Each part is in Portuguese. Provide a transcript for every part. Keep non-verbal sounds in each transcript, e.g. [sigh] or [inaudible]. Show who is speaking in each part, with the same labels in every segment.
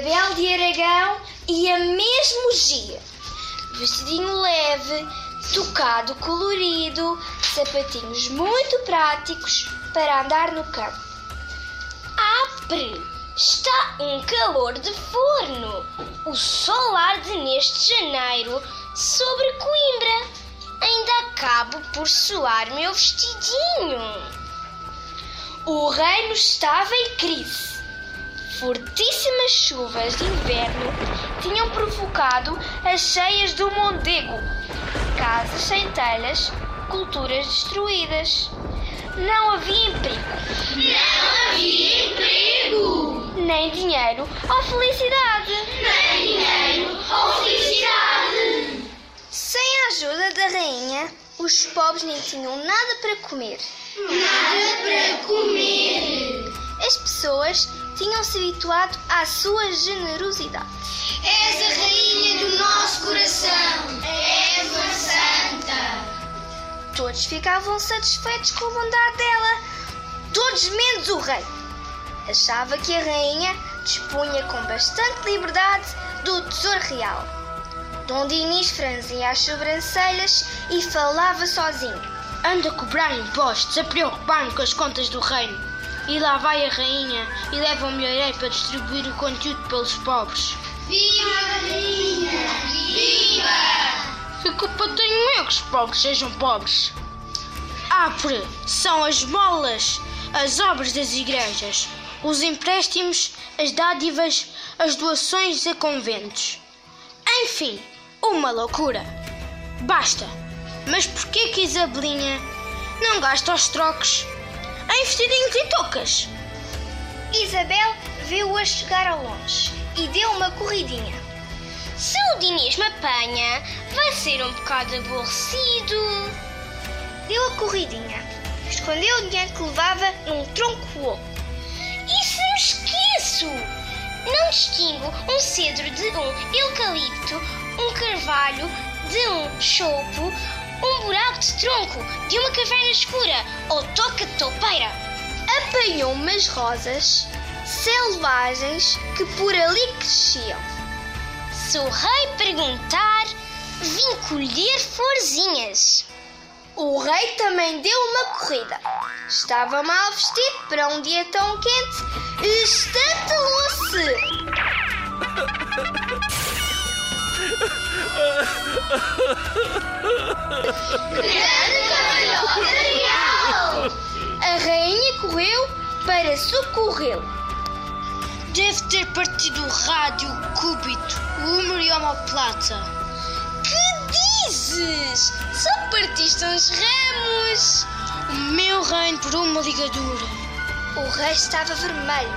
Speaker 1: Isabel de Aragão ia mesmo gira. Vestidinho leve, tocado colorido, sapatinhos muito práticos para andar no campo. Apre! Está um calor de forno! O sol arde neste janeiro sobre Coimbra. Ainda acabo por suar meu vestidinho. O reino estava em crise. Fortíssimas chuvas de inverno tinham provocado as cheias do Mondego. Casas sem telhas, culturas destruídas. Não havia emprego. Não havia emprego! Nem dinheiro ou felicidade. Nem dinheiro ou felicidade. Sem a ajuda da rainha, os pobres nem tinham nada para comer. Nada para comer. As pessoas tinham se habituado à sua generosidade. És a rainha do nosso coração. És uma santa. Todos ficavam satisfeitos com a bondade dela. Todos menos o rei. Achava que a rainha dispunha com bastante liberdade do tesouro real. Dom Dinis franzia as sobrancelhas e falava sozinho.
Speaker 2: Anda a cobrar impostos, a preocupar-me com as contas do reino. E lá vai a rainha e leva o melhoreiro para distribuir o conteúdo pelos pobres.
Speaker 1: Viva a rainha! Viva!
Speaker 2: Que culpa tenho eu que os pobres sejam pobres? Apre são as molas, as obras das igrejas, os empréstimos, as dádivas, as doações a conventos. Enfim, uma loucura. Basta. Mas porquê que Isabelinha não gasta os trocos em vestidinhos e toucas?
Speaker 1: Isabel viu-a chegar ao longe e deu uma corridinha. Se o Dinis me apanha, vai ser um bocado aborrecido. Deu a corridinha. Escondeu o dinheiro que levava num tronco oco. E se me esqueço? Não distingo um cedro de um eucalipto, um carvalho de um chopo, um buraco de tronco de uma caverna escura ou toca de toupeira. Apanhou umas rosas selvagens que por ali cresciam. Se o rei perguntar, vim colher florzinhas. O rei também deu uma corrida. Estava mal vestido para um dia tão quente e [laughs] [laughs] A rainha correu para socorrê-lo.
Speaker 2: Deve ter partido o rádio, o cúbito, o húmero e a omoplata.
Speaker 1: Que dizes? Só partiste uns ramos.
Speaker 2: O meu reino por uma ligadura.
Speaker 1: O rei estava vermelho.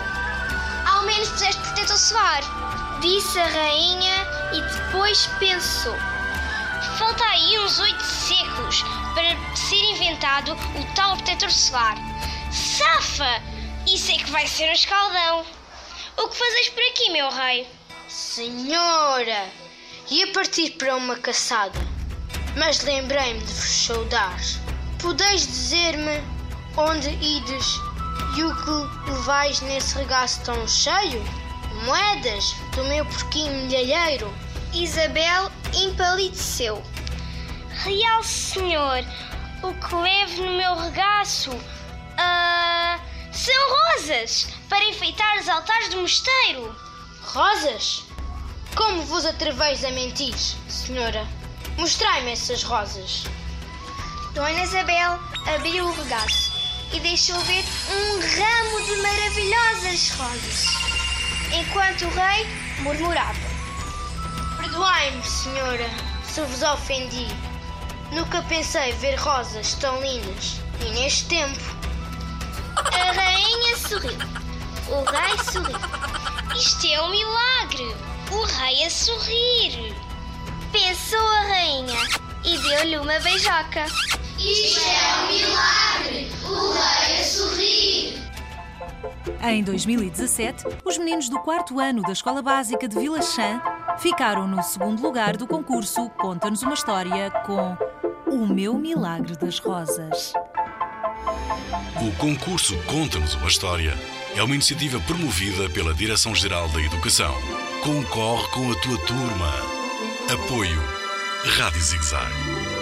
Speaker 1: Ao menos puseste protetor solar, disse a rainha depois pensou. Falta aí uns oito séculos para ser inventado o tal protetor solar. Safa! Isso é que vai ser um escaldão. O que fazes por aqui, meu rei?
Speaker 2: Senhora, ia partir para uma caçada, mas lembrei-me de vos saudar. Podeis dizer-me onde ides e o que levais nesse regaço tão cheio? Moedas do meu porquinho milheiro.
Speaker 1: Isabel empalideceu. Real senhor, o que levo no meu regaço? Ah, são rosas para enfeitar os altares do mosteiro.
Speaker 2: Rosas? Como vos atreveis a mentir, senhora? Mostrai-me essas rosas.
Speaker 1: Dona Isabel abriu o regaço e deixou ver um ramo de maravilhosas rosas, enquanto o rei murmurava.
Speaker 2: Perdoai-me, senhora, se vos ofendi. Nunca pensei ver rosas tão lindas. E neste tempo.
Speaker 1: A rainha sorriu. O rei sorriu. Isto é um milagre. O rei a sorrir. Pensou a rainha e deu-lhe uma beijoca.
Speaker 3: Em 2017, os meninos do quarto ano da Escola Básica de Vila Chã ficaram no segundo lugar do concurso Conta-nos uma História com O Meu Milagre das Rosas.
Speaker 4: O concurso Conta-nos uma História é uma iniciativa promovida pela Direção-Geral da Educação. Concorre com a tua turma. Apoio Rádio Zigzag.